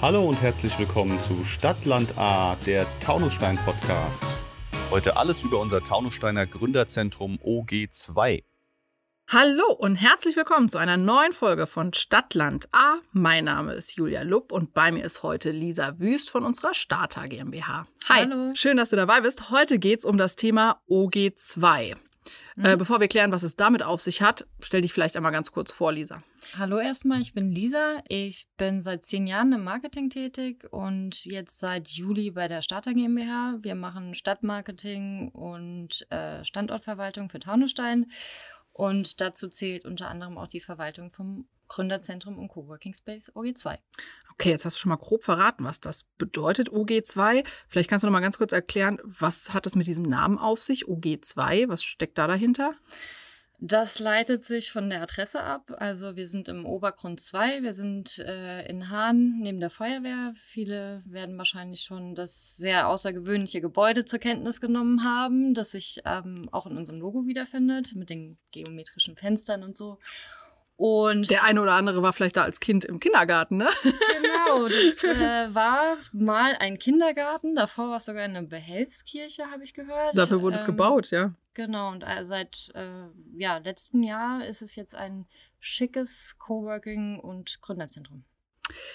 Hallo und herzlich willkommen zu Stadtland A, der Taunusstein Podcast. Heute alles über unser Taunussteiner Gründerzentrum OG2. Hallo und herzlich willkommen zu einer neuen Folge von Stadtland A. Mein Name ist Julia Lupp und bei mir ist heute Lisa Wüst von unserer Starter GmbH. Hi, Hallo. schön, dass du dabei bist. Heute geht es um das Thema OG2. Mhm. Äh, bevor wir klären, was es damit auf sich hat, stell dich vielleicht einmal ganz kurz vor, Lisa. Hallo erstmal, ich bin Lisa. Ich bin seit zehn Jahren im Marketing tätig und jetzt seit Juli bei der Starter GmbH. Wir machen Stadtmarketing und äh, Standortverwaltung für Taunusstein. Und dazu zählt unter anderem auch die Verwaltung vom Gründerzentrum und Coworking Space OG2. Okay, jetzt hast du schon mal grob verraten, was das bedeutet, OG2. Vielleicht kannst du noch mal ganz kurz erklären, was hat es mit diesem Namen auf sich, OG2? Was steckt da dahinter? Das leitet sich von der Adresse ab. Also wir sind im Obergrund 2, wir sind äh, in Hahn neben der Feuerwehr. Viele werden wahrscheinlich schon das sehr außergewöhnliche Gebäude zur Kenntnis genommen haben, das sich ähm, auch in unserem Logo wiederfindet, mit den geometrischen Fenstern und so. Und Der eine oder andere war vielleicht da als Kind im Kindergarten, ne? genau, das äh, war mal ein Kindergarten. Davor war es sogar eine Behelfskirche, habe ich gehört. Dafür wurde es Ähm, gebaut, ja. Genau, und äh, seit äh, ja, letztem Jahr ist es jetzt ein schickes Coworking- und Gründerzentrum.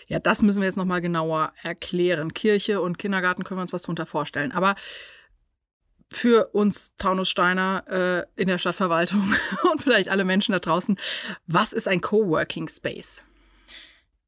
Ja, das müssen wir jetzt noch mal genauer erklären. Kirche und Kindergarten können wir uns was drunter vorstellen. Aber für uns Taunussteiner äh, in der Stadtverwaltung und vielleicht alle Menschen da draußen, was ist ein Coworking Space?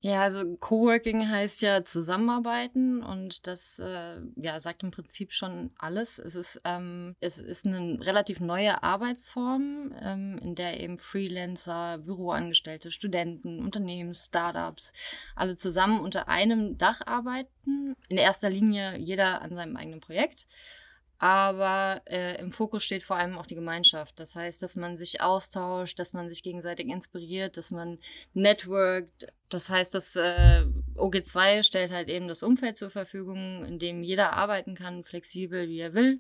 Ja, also Coworking heißt ja zusammenarbeiten und das äh, ja, sagt im Prinzip schon alles. Es ist, ähm, es ist eine relativ neue Arbeitsform, ähm, in der eben Freelancer, Büroangestellte, Studenten, Unternehmen, Startups alle zusammen unter einem Dach arbeiten. In erster Linie jeder an seinem eigenen Projekt. Aber äh, im Fokus steht vor allem auch die Gemeinschaft. Das heißt, dass man sich austauscht, dass man sich gegenseitig inspiriert, dass man networkt. Das heißt, dass äh, OG2 stellt halt eben das Umfeld zur Verfügung, in dem jeder arbeiten kann, flexibel wie er will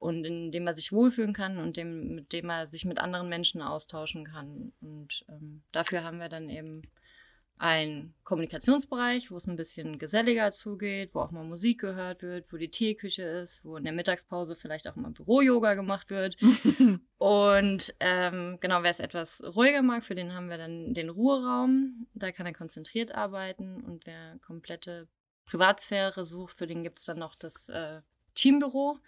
und in dem er sich wohlfühlen kann und dem, mit dem er sich mit anderen Menschen austauschen kann. Und ähm, dafür haben wir dann eben einen Kommunikationsbereich, wo es ein bisschen geselliger zugeht, wo auch mal Musik gehört wird, wo die Teeküche ist, wo in der Mittagspause vielleicht auch mal Büro-Yoga gemacht wird. Und ähm, genau, wer es etwas ruhiger mag, für den haben wir dann den Ruheraum. Da kann er konzentriert arbeiten. Und wer komplette Privatsphäre sucht, für den gibt es dann noch das äh, Teambüro.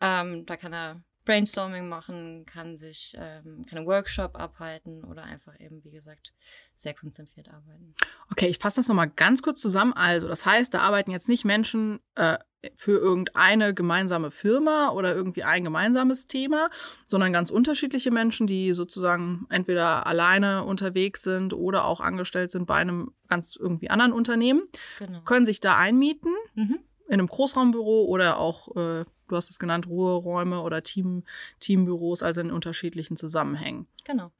Ähm, da kann er Brainstorming machen, kann sich ähm, kann einen Workshop abhalten oder einfach eben, wie gesagt, sehr konzentriert arbeiten. Okay, ich fasse das noch mal ganz kurz zusammen. Also, das heißt, da arbeiten jetzt nicht Menschen äh, für irgendeine gemeinsame Firma oder irgendwie ein gemeinsames Thema, sondern ganz unterschiedliche Menschen, die sozusagen entweder alleine unterwegs sind oder auch angestellt sind bei einem ganz irgendwie anderen Unternehmen, Genau. können sich da einmieten Mhm. in einem Großraumbüro oder auch, äh, du hast es genannt, Ruheräume oder Team, Teambüros, also in unterschiedlichen Zusammenhängen. Genau.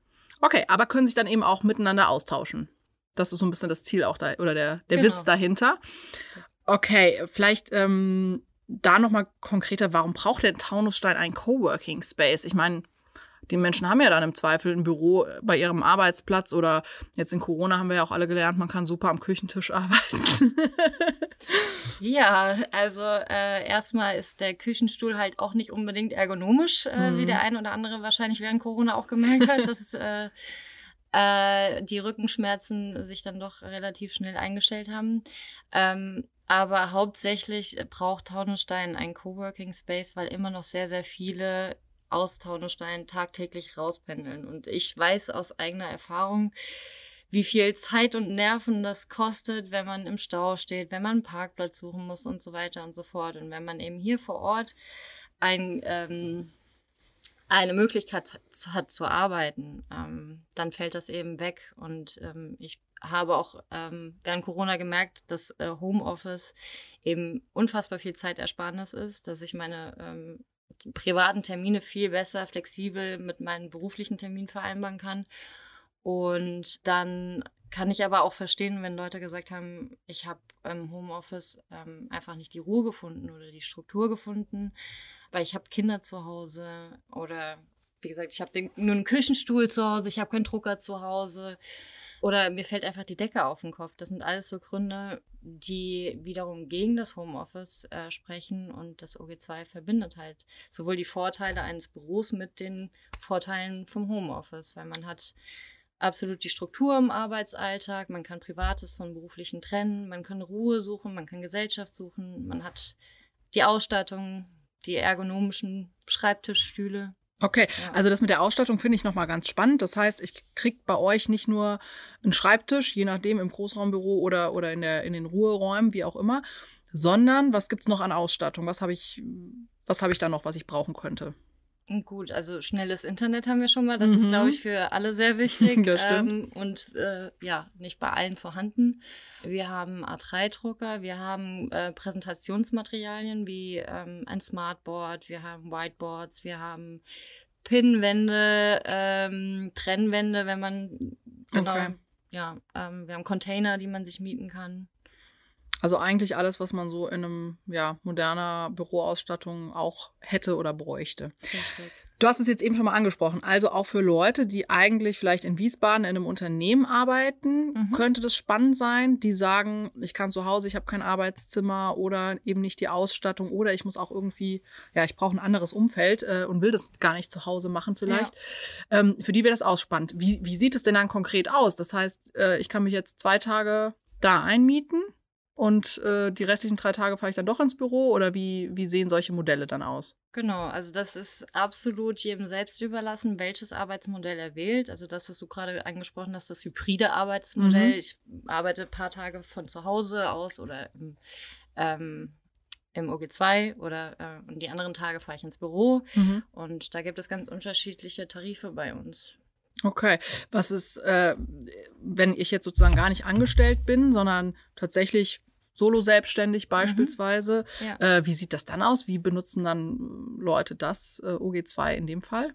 Okay, aber können sich dann eben auch miteinander austauschen. Das ist so ein bisschen das Ziel auch da oder der, der Genau. Witz dahinter. Okay, vielleicht ähm, da nochmal konkreter, warum braucht denn Taunusstein einen Coworking Space? Ich meine, die Menschen haben ja dann im Zweifel ein Büro bei ihrem Arbeitsplatz oder jetzt in Corona haben wir ja auch alle gelernt, man kann super am Küchentisch arbeiten. Ja, also äh, erstmal ist der Küchenstuhl halt auch nicht unbedingt ergonomisch, äh, Mhm. wie der ein oder andere wahrscheinlich während Corona auch gemerkt hat, dass äh, äh, die Rückenschmerzen sich dann doch relativ schnell eingestellt haben. Ähm, aber hauptsächlich braucht Taunusstein einen Coworking Space, weil immer noch sehr, sehr viele aus Taunusstein tagtäglich rauspendeln. Und ich weiß aus eigener Erfahrung, wie viel Zeit und Nerven das kostet, wenn man im Stau steht, wenn man einen Parkplatz suchen muss und so weiter und so fort. Und wenn man eben hier vor Ort ein, ähm, eine Möglichkeit hat, zu arbeiten, ähm, dann fällt das eben weg. Und ähm, ich habe auch ähm, während Corona gemerkt, dass äh, Homeoffice eben unfassbar viel Zeitersparnis ist, dass ich meine ähm, privaten Termine viel besser flexibel mit meinen beruflichen Terminen vereinbaren kann. Und dann kann ich aber auch verstehen, wenn Leute gesagt haben, ich habe im Homeoffice ähm, einfach nicht die Ruhe gefunden oder die Struktur gefunden, weil ich habe Kinder zu Hause oder wie gesagt, ich habe nur einen Küchenstuhl zu Hause, ich habe keinen Drucker zu Hause Oder mir fällt einfach die Decke auf den Kopf. Das sind alles so Gründe, die wiederum gegen das Homeoffice äh, sprechen und das OG2 verbindet halt sowohl die Vorteile eines Büros mit den Vorteilen vom Homeoffice, weil man hat absolut die Struktur im Arbeitsalltag, man kann Privates von Beruflichen trennen, man kann Ruhe suchen, man kann Gesellschaft suchen, man hat die Ausstattung, die ergonomischen Schreibtischstühle, Okay, ja. also das mit der Ausstattung finde ich nochmal ganz spannend. Das heißt, ich kriege bei euch nicht nur einen Schreibtisch, je nachdem im Großraumbüro oder, oder in, der, in den Ruheräumen, wie auch immer, sondern was gibt es noch an Ausstattung? Was habe ich, was habe ich da noch, was ich brauchen könnte? Gut, also schnelles Internet haben wir schon mal. Das mhm. ist, glaube ich, für alle sehr wichtig. Ähm, und äh, ja, nicht bei allen vorhanden. Wir haben A3-Drucker, wir haben äh, Präsentationsmaterialien wie ähm, ein Smartboard, wir haben Whiteboards, wir haben Pinwände, ähm, Trennwände, wenn man genau, okay. ja, ähm, wir haben Container, die man sich mieten kann. Also eigentlich alles, was man so in einem ja, moderner Büroausstattung auch hätte oder bräuchte. Richtig. Du hast es jetzt eben schon mal angesprochen. Also auch für Leute, die eigentlich vielleicht in Wiesbaden in einem Unternehmen arbeiten, mhm. könnte das spannend sein. Die sagen, ich kann zu Hause, ich habe kein Arbeitszimmer oder eben nicht die Ausstattung oder ich muss auch irgendwie, ja, ich brauche ein anderes Umfeld äh, und will das gar nicht zu Hause machen vielleicht. Ja. Ähm, für die wäre das ausspannend. Wie, wie sieht es denn dann konkret aus? Das heißt, äh, ich kann mich jetzt zwei Tage da einmieten und äh, die restlichen drei Tage fahre ich dann doch ins Büro oder wie, wie sehen solche Modelle dann aus? Genau, also das ist absolut jedem selbst überlassen, welches Arbeitsmodell er wählt. Also das, was du gerade angesprochen hast, das hybride Arbeitsmodell. Mhm. Ich arbeite ein paar Tage von zu Hause aus oder im, ähm, im OG2 oder äh, und die anderen Tage fahre ich ins Büro. Mhm. Und da gibt es ganz unterschiedliche Tarife bei uns. Okay, was ist, äh, wenn ich jetzt sozusagen gar nicht angestellt bin, sondern tatsächlich solo selbstständig mhm. beispielsweise. Mhm. Ja. Äh, wie sieht das dann aus? Wie benutzen dann Leute das äh, OG2 in dem Fall?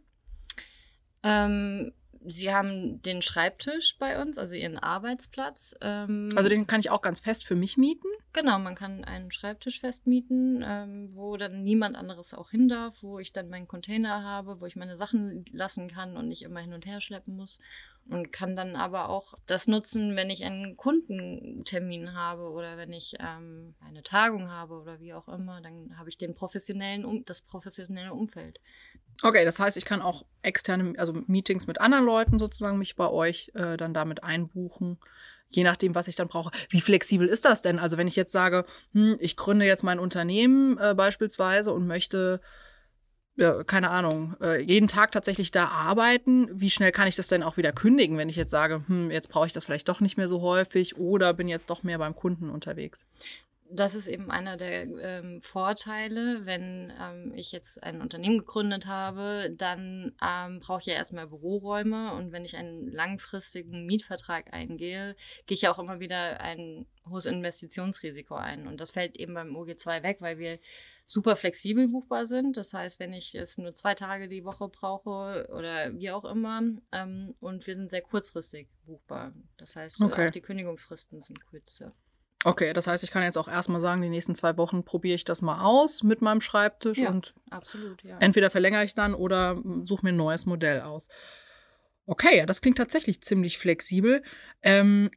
Ähm, sie haben den Schreibtisch bei uns, also ihren Arbeitsplatz. Ähm, also den kann ich auch ganz fest für mich mieten? Genau, man kann einen Schreibtisch festmieten, ähm, wo dann niemand anderes auch hin darf, wo ich dann meinen Container habe, wo ich meine Sachen lassen kann und nicht immer hin und her schleppen muss und kann dann aber auch das nutzen, wenn ich einen Kundentermin habe oder wenn ich ähm, eine Tagung habe oder wie auch immer, dann habe ich den professionellen um das professionelle Umfeld. Okay, das heißt, ich kann auch externe, also Meetings mit anderen Leuten sozusagen mich bei euch äh, dann damit einbuchen, je nachdem, was ich dann brauche. Wie flexibel ist das denn? Also wenn ich jetzt sage, hm, ich gründe jetzt mein Unternehmen äh, beispielsweise und möchte ja, keine Ahnung, äh, jeden Tag tatsächlich da arbeiten, wie schnell kann ich das denn auch wieder kündigen, wenn ich jetzt sage, hm, jetzt brauche ich das vielleicht doch nicht mehr so häufig oder bin jetzt doch mehr beim Kunden unterwegs? Das ist eben einer der ähm, Vorteile, wenn ähm, ich jetzt ein Unternehmen gegründet habe, dann ähm, brauche ich ja erstmal Büroräume und wenn ich einen langfristigen Mietvertrag eingehe, gehe ich ja auch immer wieder ein hohes Investitionsrisiko ein und das fällt eben beim OG2 weg, weil wir super flexibel buchbar sind. Das heißt, wenn ich es nur zwei Tage die Woche brauche oder wie auch immer, ähm, und wir sind sehr kurzfristig buchbar. Das heißt, okay. auch die Kündigungsfristen sind kürzer. Okay, das heißt, ich kann jetzt auch erstmal sagen, die nächsten zwei Wochen probiere ich das mal aus mit meinem Schreibtisch ja, und absolut, ja. entweder verlängere ich dann oder suche mir ein neues Modell aus. Okay, ja, das klingt tatsächlich ziemlich flexibel. Ähm,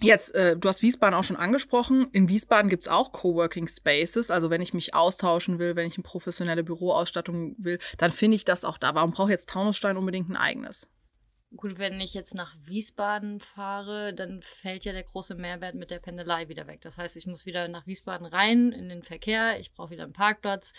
Jetzt, äh, du hast Wiesbaden auch schon angesprochen. In Wiesbaden gibt es auch Coworking Spaces. Also wenn ich mich austauschen will, wenn ich eine professionelle Büroausstattung will, dann finde ich das auch da. Warum braucht jetzt Taunusstein unbedingt ein eigenes? Gut, wenn ich jetzt nach Wiesbaden fahre, dann fällt ja der große Mehrwert mit der Pendelei wieder weg. Das heißt, ich muss wieder nach Wiesbaden rein in den Verkehr, ich brauche wieder einen Parkplatz.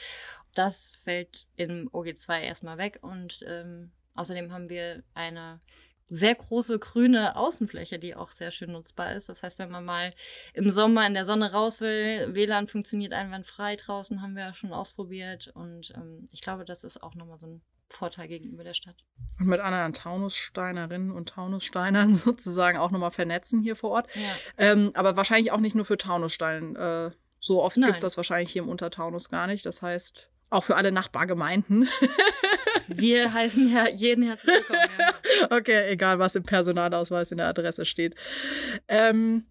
Das fällt im OG2 erstmal weg und ähm, außerdem haben wir eine sehr große grüne Außenfläche, die auch sehr schön nutzbar ist. Das heißt, wenn man mal im Sommer in der Sonne raus will, WLAN funktioniert einwandfrei draußen, haben wir ja schon ausprobiert. Und ähm, ich glaube, das ist auch nochmal so ein Vorteil gegenüber der Stadt. Und mit anderen Taunussteinerinnen und Taunussteinern sozusagen auch nochmal vernetzen hier vor Ort. Ja. Ähm, aber wahrscheinlich auch nicht nur für Taunusstein. Äh, so oft gibt es das wahrscheinlich hier im Untertaunus gar nicht. Das heißt, auch für alle Nachbargemeinden. Wir heißen ja jeden herzlich willkommen. Ja. Okay, egal was im Personalausweis in der Adresse steht. Ähm,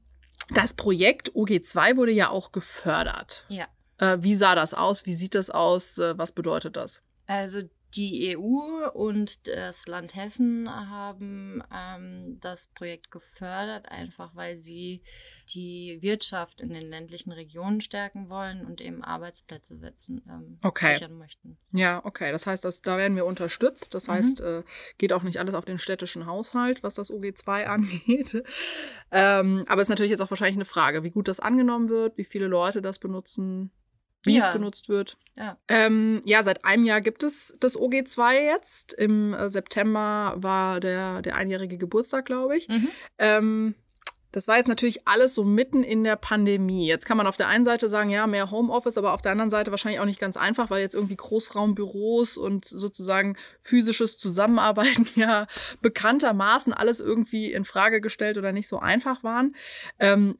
das Projekt OG2 wurde ja auch gefördert. Ja. Äh, wie sah das aus? Wie sieht das aus? Äh, was bedeutet das? Also Die EU und das Land Hessen haben ähm, das Projekt gefördert, einfach weil sie die Wirtschaft in den ländlichen Regionen stärken wollen und eben Arbeitsplätze setzen, ähm, okay. sichern möchten. Ja, okay. Das heißt, dass, da werden wir unterstützt. Das mhm. heißt, äh, geht auch nicht alles auf den städtischen Haushalt, was das OG2 angeht. ähm, aber es ist natürlich jetzt auch wahrscheinlich eine Frage, wie gut das angenommen wird, wie viele Leute das benutzen wie ja. es genutzt wird. Ja. Ähm, ja, seit einem Jahr gibt es das OG2 jetzt. Im äh, September war der, der einjährige Geburtstag, glaube ich. Mhm. Ähm, das war jetzt natürlich alles so mitten in der Pandemie. Jetzt kann man auf der einen Seite sagen, ja, mehr Homeoffice, aber auf der anderen Seite wahrscheinlich auch nicht ganz einfach, weil jetzt irgendwie Großraumbüros und sozusagen physisches Zusammenarbeiten ja bekanntermaßen alles irgendwie in Frage gestellt oder nicht so einfach waren. Ähm,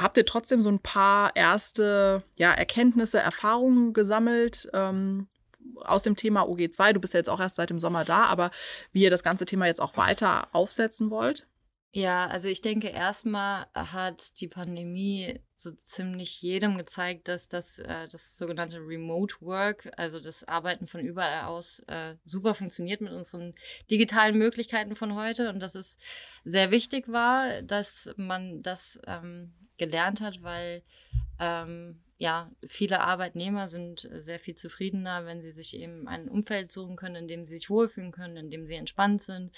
habt ihr trotzdem so ein paar erste ja, Erkenntnisse, Erfahrungen gesammelt ähm, aus dem Thema OG2? Du bist ja jetzt auch erst seit dem Sommer da, aber wie ihr das ganze Thema jetzt auch weiter aufsetzen wollt? Ja, also ich denke, erstmal hat die Pandemie so ziemlich jedem gezeigt, dass das, äh, das sogenannte Remote Work, also das Arbeiten von überall aus, äh, super funktioniert mit unseren digitalen Möglichkeiten von heute und dass es sehr wichtig war, dass man das ähm, gelernt hat, weil ähm, ja, viele Arbeitnehmer sind sehr viel zufriedener, wenn sie sich eben ein Umfeld suchen können, in dem sie sich wohlfühlen können, in dem sie entspannt sind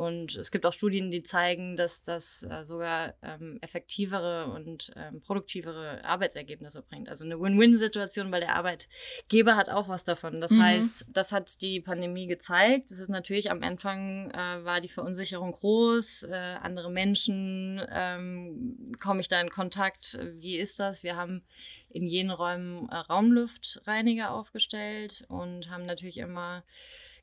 und es gibt auch Studien, die zeigen, dass das äh, sogar ähm, effektivere und ähm, produktivere Arbeitsergebnisse bringt. Also eine Win-Win-Situation, weil der Arbeitgeber hat auch was davon. Das mhm. heißt, das hat die Pandemie gezeigt. Das ist natürlich am Anfang äh, war die Verunsicherung groß. Äh, andere Menschen, ähm, komme ich da in Kontakt? Wie ist das? Wir haben in jenen Räumen äh, Raumluftreiniger aufgestellt und haben natürlich immer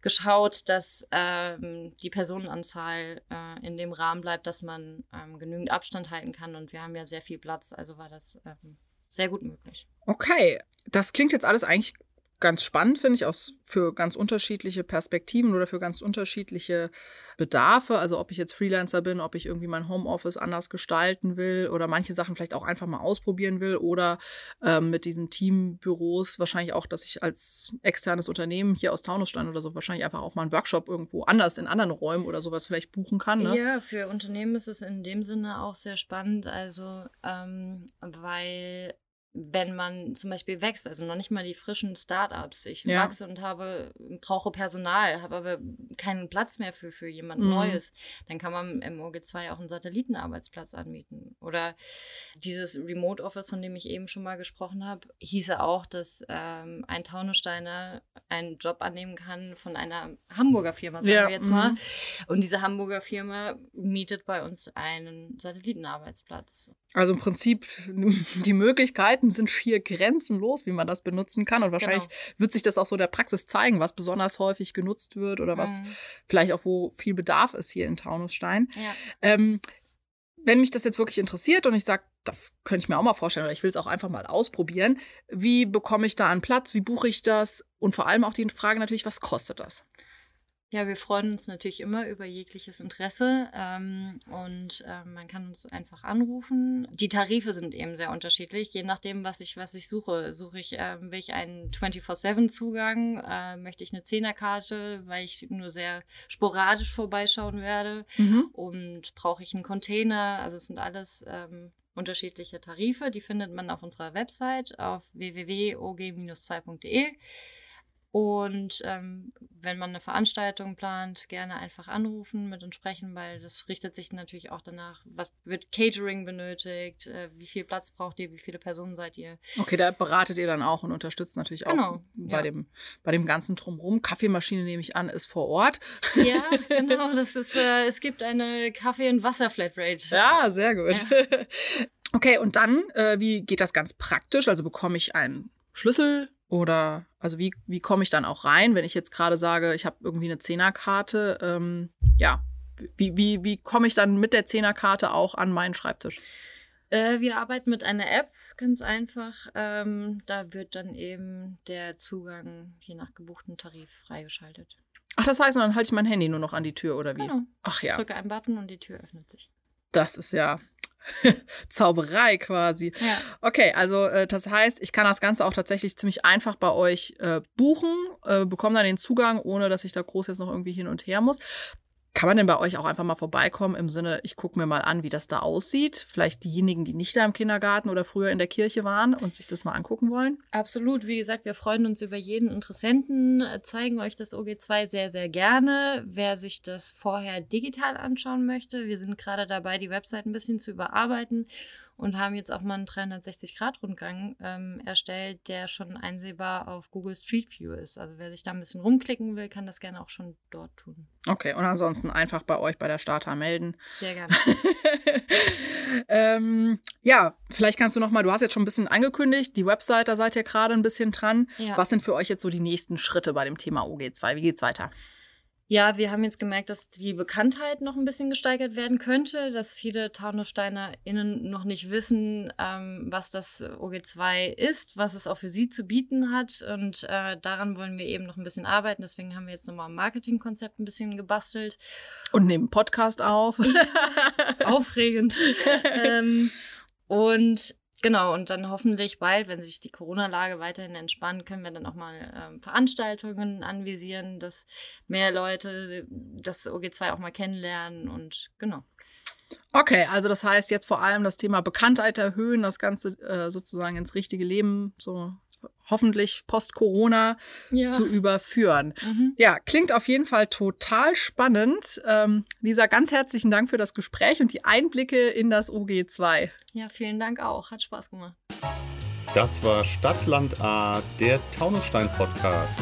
geschaut, dass ähm, die Personenanzahl äh, in dem Rahmen bleibt, dass man ähm, genügend Abstand halten kann. Und wir haben ja sehr viel Platz, also war das ähm, sehr gut möglich. Okay, das klingt jetzt alles eigentlich ganz spannend, finde ich, aus, für ganz unterschiedliche Perspektiven oder für ganz unterschiedliche Bedarfe. Also ob ich jetzt Freelancer bin, ob ich irgendwie mein Homeoffice anders gestalten will oder manche Sachen vielleicht auch einfach mal ausprobieren will oder ähm, mit diesen Teambüros wahrscheinlich auch, dass ich als externes Unternehmen hier aus Taunusstein oder so wahrscheinlich einfach auch mal einen Workshop irgendwo anders in anderen Räumen oder sowas vielleicht buchen kann. Ne? Ja, für Unternehmen ist es in dem Sinne auch sehr spannend, also ähm, weil wenn man zum Beispiel wächst, also noch nicht mal die frischen Startups. Ich ja. wachse und habe, brauche Personal, habe aber keinen Platz mehr für, für jemand mhm. Neues, dann kann man im OG2 auch einen Satellitenarbeitsplatz anmieten. Oder dieses Remote Office, von dem ich eben schon mal gesprochen habe, hieße auch, dass ähm, ein Taunussteiner einen Job annehmen kann von einer Hamburger Firma, sagen ja. wir jetzt mal. Mhm. Und diese Hamburger Firma mietet bei uns einen Satellitenarbeitsplatz. Also im Prinzip die Möglichkeiten sind schier grenzenlos, wie man das benutzen kann. Und wahrscheinlich genau. wird sich das auch so in der Praxis zeigen, was besonders häufig genutzt wird oder was mhm. vielleicht auch wo viel Bedarf ist hier in Taunusstein. Ja. Ähm, wenn mich das jetzt wirklich interessiert und ich sage, das könnte ich mir auch mal vorstellen oder ich will es auch einfach mal ausprobieren, wie bekomme ich da einen Platz, wie buche ich das und vor allem auch die Frage natürlich, was kostet das? Ja, wir freuen uns natürlich immer über jegliches Interesse ähm, und äh, man kann uns einfach anrufen. Die Tarife sind eben sehr unterschiedlich, je nachdem, was ich, was ich suche. Suche ich, äh, will ich einen 24-7-Zugang, äh, möchte ich eine Zehnerkarte, weil ich nur sehr sporadisch vorbeischauen werde mhm. und brauche ich einen Container. Also es sind alles ähm, unterschiedliche Tarife, die findet man auf unserer Website auf www.og-2.de. Und ähm, wenn man eine Veranstaltung plant, gerne einfach anrufen, mit uns sprechen, weil das richtet sich natürlich auch danach, was wird Catering benötigt, äh, wie viel Platz braucht ihr, wie viele Personen seid ihr. Okay, da beratet ihr dann auch und unterstützt natürlich genau, auch bei, ja. dem, bei dem ganzen Drumherum. Kaffeemaschine nehme ich an, ist vor Ort. Ja, genau. Das ist, äh, es gibt eine Kaffee- und Wasser-Flatrate. Ja, sehr gut. Ja. Okay, und dann, äh, wie geht das ganz praktisch? Also bekomme ich einen Schlüssel oder also wie, wie komme ich dann auch rein, wenn ich jetzt gerade sage, ich habe irgendwie eine Zehnerkarte? Ähm, ja, wie, wie, wie komme ich dann mit der Zehnerkarte auch an meinen Schreibtisch? Äh, wir arbeiten mit einer App, ganz einfach. Ähm, da wird dann eben der Zugang je nach gebuchten Tarif freigeschaltet. Ach, das heißt, dann halte ich mein Handy nur noch an die Tür oder wie? Genau. Ach ja. Drücke einen Button und die Tür öffnet sich. Das ist ja Zauberei quasi. Ja. Okay, also äh, das heißt, ich kann das Ganze auch tatsächlich ziemlich einfach bei euch äh, buchen, äh, bekomme dann den Zugang, ohne dass ich da groß jetzt noch irgendwie hin und her muss. Kann man denn bei euch auch einfach mal vorbeikommen im Sinne, ich gucke mir mal an, wie das da aussieht? Vielleicht diejenigen, die nicht da im Kindergarten oder früher in der Kirche waren und sich das mal angucken wollen? Absolut. Wie gesagt, wir freuen uns über jeden Interessenten, äh, zeigen euch das OG2 sehr, sehr gerne. Wer sich das vorher digital anschauen möchte, wir sind gerade dabei, die Website ein bisschen zu überarbeiten und haben jetzt auch mal einen 360-Grad-Rundgang ähm, erstellt, der schon einsehbar auf Google Street View ist. Also wer sich da ein bisschen rumklicken will, kann das gerne auch schon dort tun. Okay, und ansonsten einfach bei euch bei der Starter melden. Sehr gerne. ähm, ja, vielleicht kannst du noch mal, du hast jetzt schon ein bisschen angekündigt, die Website, da seid ihr gerade ein bisschen dran. Ja. Was sind für euch jetzt so die nächsten Schritte bei dem Thema OG2? Wie geht's weiter? Ja, wir haben jetzt gemerkt, dass die Bekanntheit noch ein bisschen gesteigert werden könnte, dass viele TaunussteinerInnen noch nicht wissen, ähm, was das OG2 ist, was es auch für sie zu bieten hat. Und äh, daran wollen wir eben noch ein bisschen arbeiten. Deswegen haben wir jetzt nochmal am Marketingkonzept ein bisschen gebastelt. Und nehmen Podcast auf. Aufregend. ähm, und Genau, und dann hoffentlich bald, wenn sich die Corona-Lage weiterhin entspannt, können wir dann auch mal ähm, Veranstaltungen anvisieren, dass mehr Leute das OG2 auch mal kennenlernen und genau. Okay, also das heißt jetzt vor allem das Thema Bekanntheit erhöhen, das Ganze äh, sozusagen ins richtige Leben, so hoffentlich post-Corona Ja. zu überführen. Mhm. Ja, klingt auf jeden Fall total spannend. Ähm, Lisa, ganz herzlichen Dank für das Gespräch und die Einblicke in das OG2. ja, vielen Dank auch. Hat Spaß gemacht. Das war Stadtland A, der Taunusstein-Podcast.